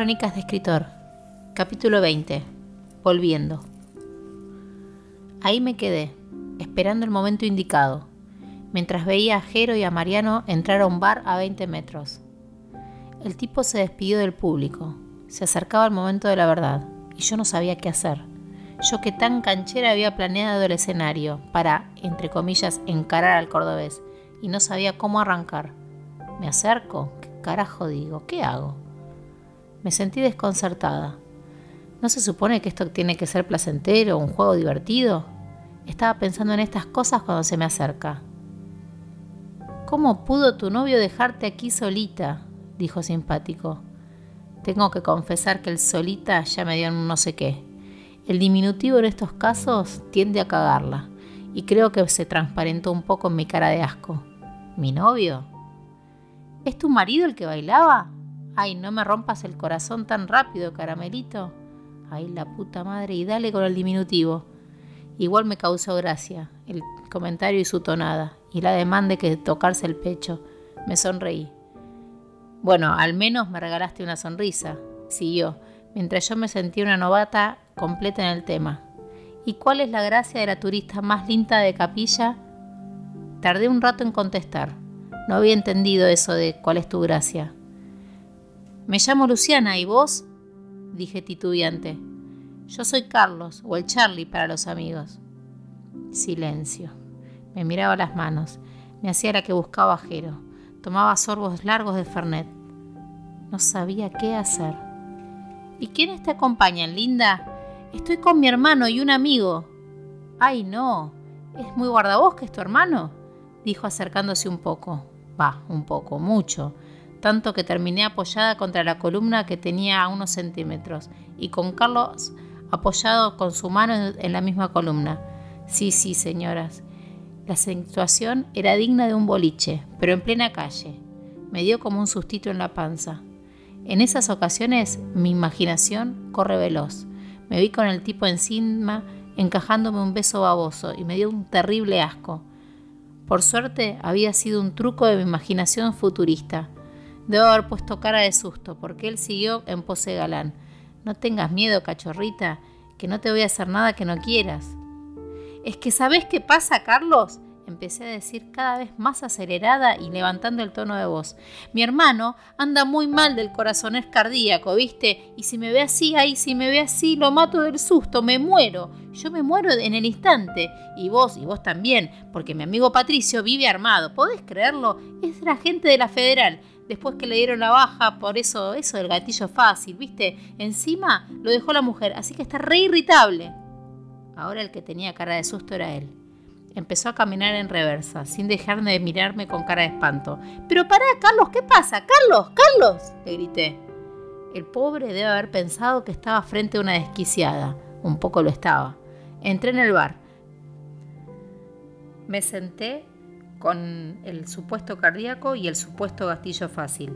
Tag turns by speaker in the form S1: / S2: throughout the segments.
S1: Crónicas de Escritor, capítulo 20. Volviendo. Ahí me quedé, esperando el momento indicado, mientras veía a Jero y a Mariano entrar a un bar a 20 metros. El tipo se despidió del público, se acercaba el momento de la verdad, y yo no sabía qué hacer. Yo que tan canchera había planeado el escenario para, entre comillas, encarar al cordobés, y no sabía cómo arrancar. ¿Me acerco? ¿Qué carajo digo? ¿Qué hago? Me sentí desconcertada. ¿No se supone que esto tiene que ser placentero, un juego divertido? Estaba pensando en estas cosas cuando se me acerca. ¿Cómo pudo tu novio dejarte aquí solita? dijo simpático. Tengo que confesar que el solita ya me dio un no sé qué. El diminutivo en estos casos tiende a cagarla, y creo que se transparentó un poco en mi cara de asco. ¿Mi novio? ¿Es tu marido el que bailaba? Ay, no me rompas el corazón tan rápido, caramelito. Ay, la puta madre, y dale con el diminutivo. Igual me causó gracia el comentario y su tonada, y la demanda de que tocarse el pecho. Me sonreí. Bueno, al menos me regalaste una sonrisa, siguió, mientras yo me sentía una novata completa en el tema. ¿Y cuál es la gracia de la turista más linda de capilla? Tardé un rato en contestar. No había entendido eso de cuál es tu gracia. Me llamo Luciana, ¿y vos? dije titubeante. Yo soy Carlos, o el Charlie para los amigos. Silencio. Me miraba las manos. Me hacía la que buscaba Jero. Tomaba sorbos largos de Fernet. No sabía qué hacer. ¿Y quiénes te acompañan, linda? Estoy con mi hermano y un amigo. Ay, no. ¿Es muy guardabosques tu hermano? dijo acercándose un poco. Va, un poco, mucho tanto que terminé apoyada contra la columna que tenía a unos centímetros y con Carlos apoyado con su mano en la misma columna. Sí, sí, señoras. La situación era digna de un boliche, pero en plena calle. Me dio como un sustito en la panza. En esas ocasiones mi imaginación corre veloz. Me vi con el tipo encima encajándome un beso baboso y me dio un terrible asco. Por suerte había sido un truco de mi imaginación futurista Debo haber puesto cara de susto, porque él siguió en pose galán. No tengas miedo, cachorrita, que no te voy a hacer nada que no quieras. Es que ¿sabes qué pasa, Carlos? Empecé a decir cada vez más acelerada y levantando el tono de voz. Mi hermano anda muy mal del corazón, es cardíaco, ¿viste? Y si me ve así, ahí, si me ve así, lo mato del susto, me muero. Yo me muero en el instante. Y vos, y vos también, porque mi amigo Patricio vive armado. ¿Podés creerlo? Es la gente de la federal después que le dieron la baja, por eso, eso del gatillo fácil, ¿viste? Encima lo dejó la mujer, así que está re irritable. Ahora el que tenía cara de susto era él. Empezó a caminar en reversa, sin dejarme de mirarme con cara de espanto. Pero pará, Carlos, ¿qué pasa? Carlos, Carlos, le grité. El pobre debe haber pensado que estaba frente a una desquiciada. Un poco lo estaba. Entré en el bar. Me senté con el supuesto cardíaco y el supuesto gastillo fácil.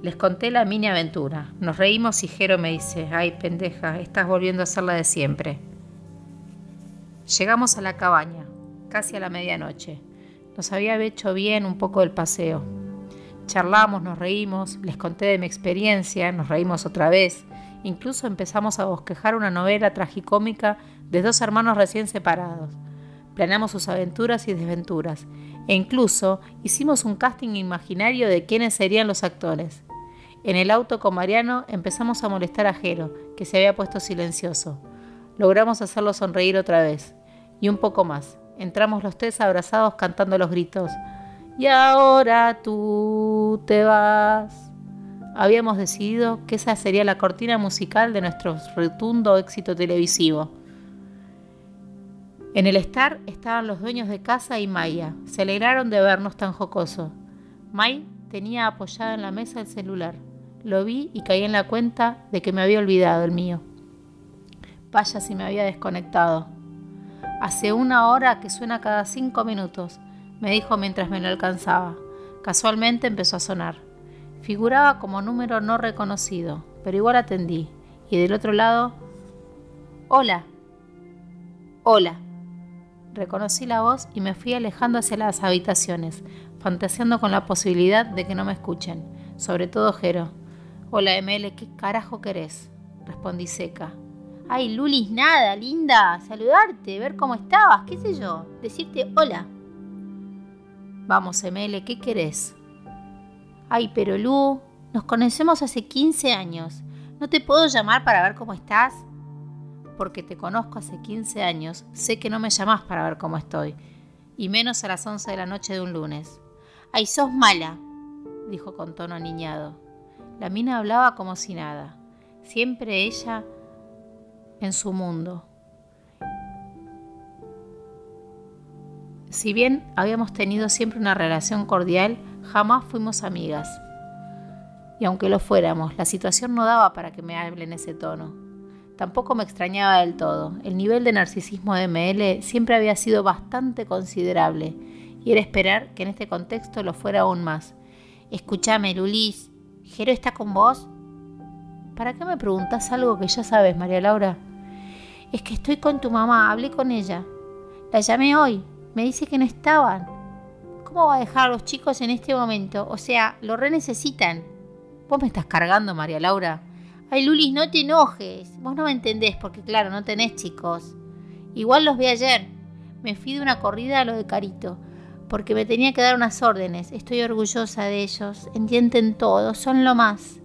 S1: Les conté la mini aventura. Nos reímos y Jero me dice, ay pendeja, estás volviendo a ser la de siempre. Llegamos a la cabaña, casi a la medianoche. Nos había hecho bien un poco el paseo. Charlamos, nos reímos, les conté de mi experiencia, nos reímos otra vez. Incluso empezamos a bosquejar una novela tragicómica de dos hermanos recién separados. Planeamos sus aventuras y desventuras e incluso hicimos un casting imaginario de quiénes serían los actores. En el auto con Mariano empezamos a molestar a Jero, que se había puesto silencioso. Logramos hacerlo sonreír otra vez. Y un poco más. Entramos los tres abrazados cantando los gritos. Y ahora tú te vas. Habíamos decidido que esa sería la cortina musical de nuestro rotundo éxito televisivo. En el estar estaban los dueños de casa y Maya. Se alegraron de vernos tan jocoso. May tenía apoyado en la mesa el celular. Lo vi y caí en la cuenta de que me había olvidado el mío. Vaya si me había desconectado. Hace una hora que suena cada cinco minutos, me dijo mientras me lo alcanzaba. Casualmente empezó a sonar. Figuraba como número no reconocido, pero igual atendí. Y del otro lado, hola. Hola. Reconocí la voz y me fui alejando hacia las habitaciones, fantaseando con la posibilidad de que no me escuchen, sobre todo Jero. Hola, ML, ¿qué carajo querés? Respondí seca. Ay, Lulis, nada, linda. Saludarte, ver cómo estabas, qué sé yo. Decirte hola. Vamos, ML, ¿qué querés? Ay, pero Lu, nos conocemos hace 15 años. ¿No te puedo llamar para ver cómo estás? Porque te conozco hace 15 años, sé que no me llamás para ver cómo estoy. Y menos a las 11 de la noche de un lunes. Ay, sos mala, dijo con tono aniñado. La mina hablaba como si nada. Siempre ella en su mundo. Si bien habíamos tenido siempre una relación cordial, jamás fuimos amigas. Y aunque lo fuéramos, la situación no daba para que me hable en ese tono. Tampoco me extrañaba del todo. El nivel de narcisismo de ML siempre había sido bastante considerable y era esperar que en este contexto lo fuera aún más. Escúchame, Lulis, ¿Jero está con vos? ¿Para qué me preguntas algo que ya sabes, María Laura? Es que estoy con tu mamá, hablé con ella. La llamé hoy, me dice que no estaban. ¿Cómo va a dejar a los chicos en este momento? O sea, lo re necesitan. Vos me estás cargando, María Laura. Ay, Lulis, no te enojes. Vos no me entendés porque, claro, no tenés chicos. Igual los vi ayer. Me fui de una corrida a lo de Carito porque me tenía que dar unas órdenes. Estoy orgullosa de ellos. Entienden todo, son lo más.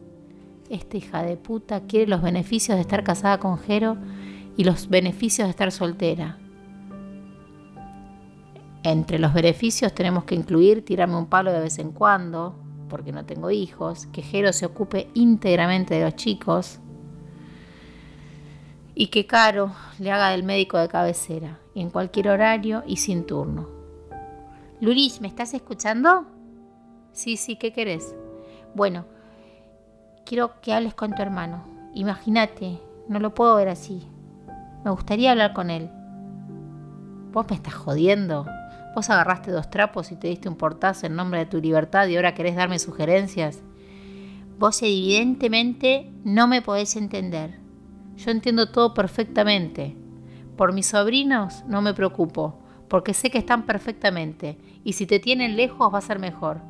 S1: Esta hija de puta quiere los beneficios de estar casada con Jero y los beneficios de estar soltera. Entre los beneficios tenemos que incluir tirarme un palo de vez en cuando, porque no tengo hijos, que Jero se ocupe íntegramente de los chicos y que Caro le haga del médico de cabecera, en cualquier horario y sin turno. Luris, ¿me estás escuchando? Sí, sí, ¿qué querés? Bueno, quiero que hables con tu hermano. Imagínate, no lo puedo ver así. Me gustaría hablar con él. ¿Vos me estás jodiendo? ¿Vos agarraste dos trapos y te diste un portazo en nombre de tu libertad y ahora querés darme sugerencias? Vos evidentemente no me podés entender. Yo entiendo todo perfectamente. Por mis sobrinos no me preocupo, porque sé que están perfectamente, y si te tienen lejos va a ser mejor.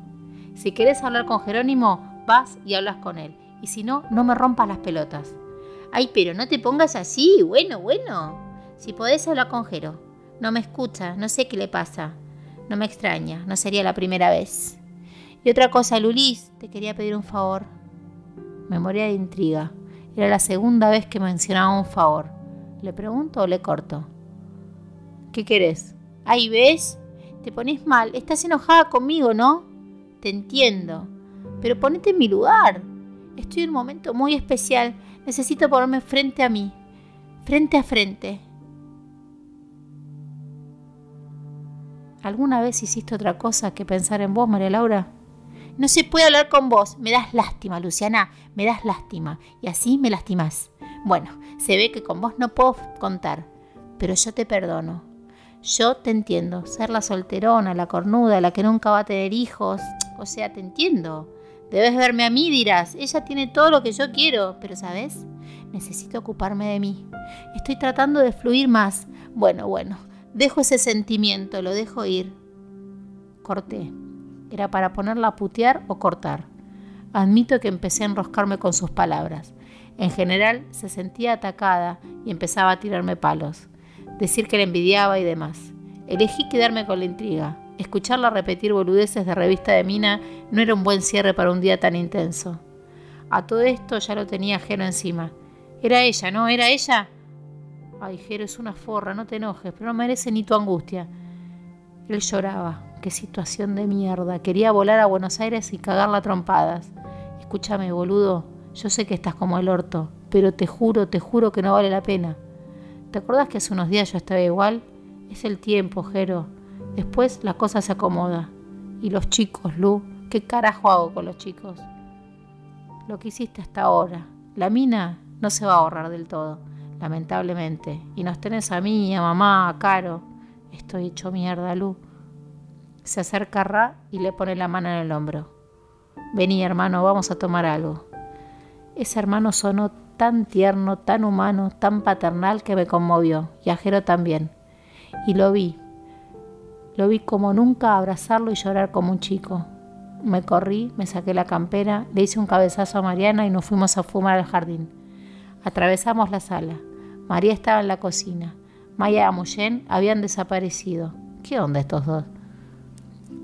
S1: Si querés hablar con Jerónimo, vas y hablas con él, y si no, no me rompas las pelotas. Ay, pero no te pongas así, bueno, bueno. Si podés hablar con Jero. No me escucha, no sé qué le pasa. No me extraña, no sería la primera vez. Y otra cosa, Lulis, te quería pedir un favor. Memoria de intriga. Era la segunda vez que mencionaba un favor. ¿Le pregunto o le corto? ¿Qué querés? Ahí ves, te pones mal, estás enojada conmigo, ¿no? Te entiendo, pero ponete en mi lugar. Estoy en un momento muy especial, necesito ponerme frente a mí, frente a frente. ¿Alguna vez hiciste otra cosa que pensar en vos, María Laura? No se puede hablar con vos. Me das lástima, Luciana. Me das lástima. Y así me lastimás. Bueno, se ve que con vos no puedo contar. Pero yo te perdono. Yo te entiendo, ser la solterona, la cornuda, la que nunca va a tener hijos, o sea, te entiendo. Debes verme a mí, dirás, ella tiene todo lo que yo quiero, pero ¿sabes? Necesito ocuparme de mí. Estoy tratando de fluir más. Bueno, bueno, dejo ese sentimiento, lo dejo ir. Corté. Era para ponerla a putear o cortar. Admito que empecé a enroscarme con sus palabras. En general se sentía atacada y empezaba a tirarme palos decir que la envidiaba y demás. Elegí quedarme con la intriga. Escucharla repetir boludeces de revista de Mina no era un buen cierre para un día tan intenso. A todo esto ya lo tenía Jero encima. Era ella, ¿no? ¿Era ella? Ay, Jero, es una forra, no te enojes, pero no merece ni tu angustia. Él lloraba. Qué situación de mierda. Quería volar a Buenos Aires y cagarla trompadas. Escúchame, boludo. Yo sé que estás como el orto, pero te juro, te juro que no vale la pena. ¿Te acuerdas que hace unos días yo estaba igual? Es el tiempo, Jero. Después la cosa se acomoda. Y los chicos, Lu, ¿qué carajo hago con los chicos? Lo que hiciste hasta ahora. La mina no se va a ahorrar del todo, lamentablemente. Y nos tenés a mí, a mamá, a Caro. Estoy hecho mierda, Lu. Se acerca Ra y le pone la mano en el hombro. Vení, hermano, vamos a tomar algo. Ese hermano sonó tan tierno, tan humano, tan paternal que me conmovió, y a Jero también. Y lo vi, lo vi como nunca abrazarlo y llorar como un chico. me corrí, me saqué la campera, le hice un cabezazo a Mariana y nos fuimos a fumar al jardín. Atravesamos la sala. María estaba en la cocina. Maya y Amuyen habían desaparecido. ¿Qué onda estos dos?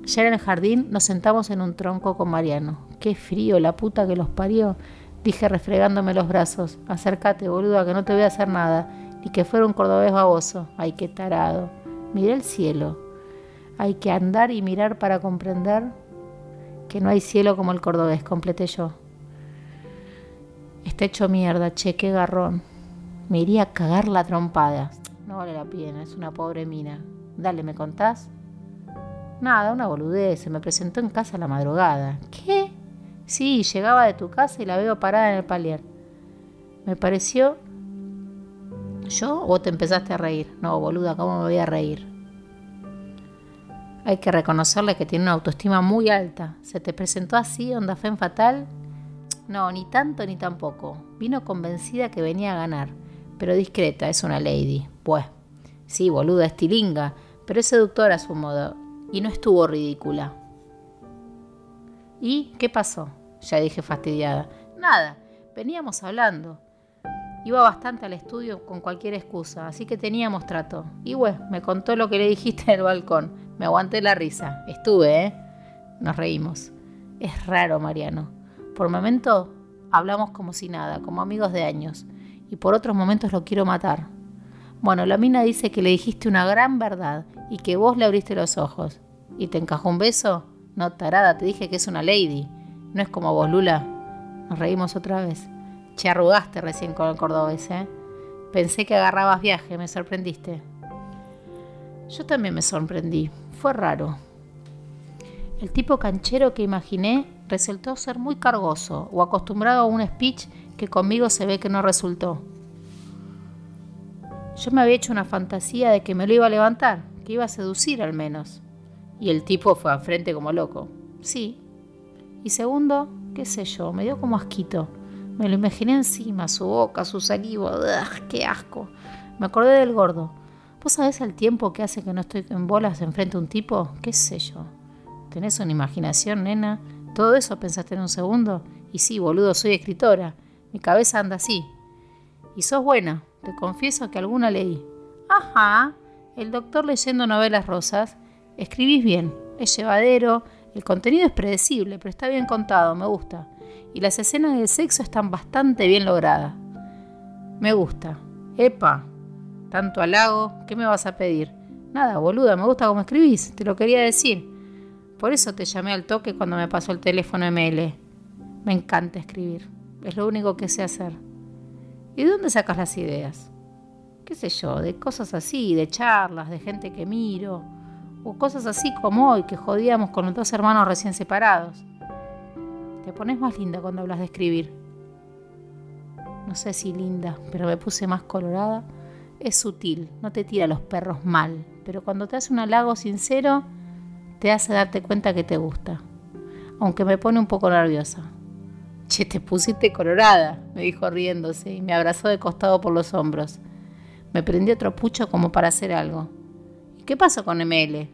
S1: Ya en el jardín nos sentamos en un tronco con Mariano. Qué frío, la puta que los parió. Dije refregándome los brazos. Acércate, boluda, que no te voy a hacer nada. Ni que fuera un cordobés baboso. Ay, qué tarado. Miré el cielo. Hay que andar y mirar para comprender que no hay cielo como el cordobés, completé yo. Está hecho mierda, che, qué garrón. Me iría a cagar la trompada. No vale la pena, es una pobre mina. Dale, ¿me contás? Nada, una boludez. Se me presentó en casa a la madrugada. ¿Qué? Sí, llegaba de tu casa y la veo parada en el palier. Me pareció... ¿Yo o te empezaste a reír? No, boluda, ¿cómo me voy a reír? Hay que reconocerle que tiene una autoestima muy alta. ¿Se te presentó así, onda fe fatal? No, ni tanto ni tampoco. Vino convencida que venía a ganar, pero discreta, es una lady. Pues, sí, boluda, es tilinga, pero es seductora a su modo y no estuvo ridícula. ¿Y qué pasó? Ya dije fastidiada. Nada, veníamos hablando. Iba bastante al estudio con cualquier excusa, así que teníamos trato. Y bueno, me contó lo que le dijiste en el balcón. Me aguanté la risa. Estuve, ¿eh? Nos reímos. Es raro, Mariano. Por momentos hablamos como si nada, como amigos de años. Y por otros momentos lo quiero matar. Bueno, la mina dice que le dijiste una gran verdad y que vos le abriste los ojos. ¿Y te encajó un beso? No, tarada, te dije que es una lady. No es como vos, Lula. Nos reímos otra vez. Che, arrugaste recién con el cordobés, ¿eh? Pensé que agarrabas viaje, me sorprendiste. Yo también me sorprendí. Fue raro. El tipo canchero que imaginé resultó ser muy cargoso o acostumbrado a un speech que conmigo se ve que no resultó. Yo me había hecho una fantasía de que me lo iba a levantar, que iba a seducir al menos. Y el tipo fue al frente como loco. Sí. Y segundo, qué sé yo, me dio como asquito. Me lo imaginé encima, su boca, su saliva. ¡Ugh, ¡Qué asco! Me acordé del gordo. ¿Vos sabés el tiempo que hace que no estoy en bolas enfrente a un tipo? ¿Qué sé yo? ¿Tenés una imaginación, nena? ¿Todo eso pensaste en un segundo? Y sí, boludo, soy escritora. Mi cabeza anda así. Y sos buena, te confieso que alguna leí. Ajá, el doctor leyendo novelas rosas. Escribís bien, es llevadero, el contenido es predecible, pero está bien contado, me gusta. Y las escenas del sexo están bastante bien logradas. Me gusta. Epa, tanto halago, ¿qué me vas a pedir? Nada, boluda, me gusta cómo escribís, te lo quería decir. Por eso te llamé al toque cuando me pasó el teléfono ML. Me encanta escribir, es lo único que sé hacer. ¿Y de dónde sacas las ideas? ¿Qué sé yo? De cosas así, de charlas, de gente que miro, o cosas así como hoy que jodíamos con los dos hermanos recién separados. Te pones más linda cuando hablas de escribir. No sé si linda, pero me puse más colorada. Es sutil, no te tira los perros mal, pero cuando te hace un halago sincero, te hace darte cuenta que te gusta. Aunque me pone un poco nerviosa. Che, te pusiste colorada, me dijo riéndose y me abrazó de costado por los hombros. Me prendí otro pucho como para hacer algo. ¿Y qué pasó con ML?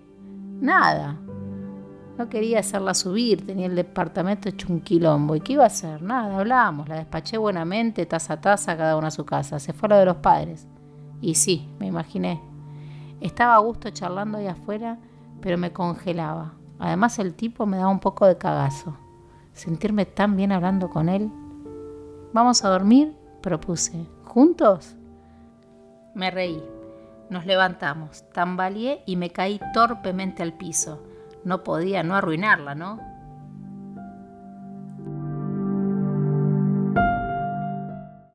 S1: Nada. No quería hacerla subir, tenía el departamento hecho un quilombo. ¿Y qué iba a hacer? Nada, hablábamos, la despaché buenamente, taza a taza, cada una a su casa. Se fue a lo de los padres. Y sí, me imaginé. Estaba a gusto charlando ahí afuera, pero me congelaba. Además el tipo me daba un poco de cagazo sentirme tan bien hablando con él. ¿Vamos a dormir? propuse. ¿Juntos? Me reí. Nos levantamos, tambaleé y me caí torpemente al piso. No podía no arruinarla, ¿no?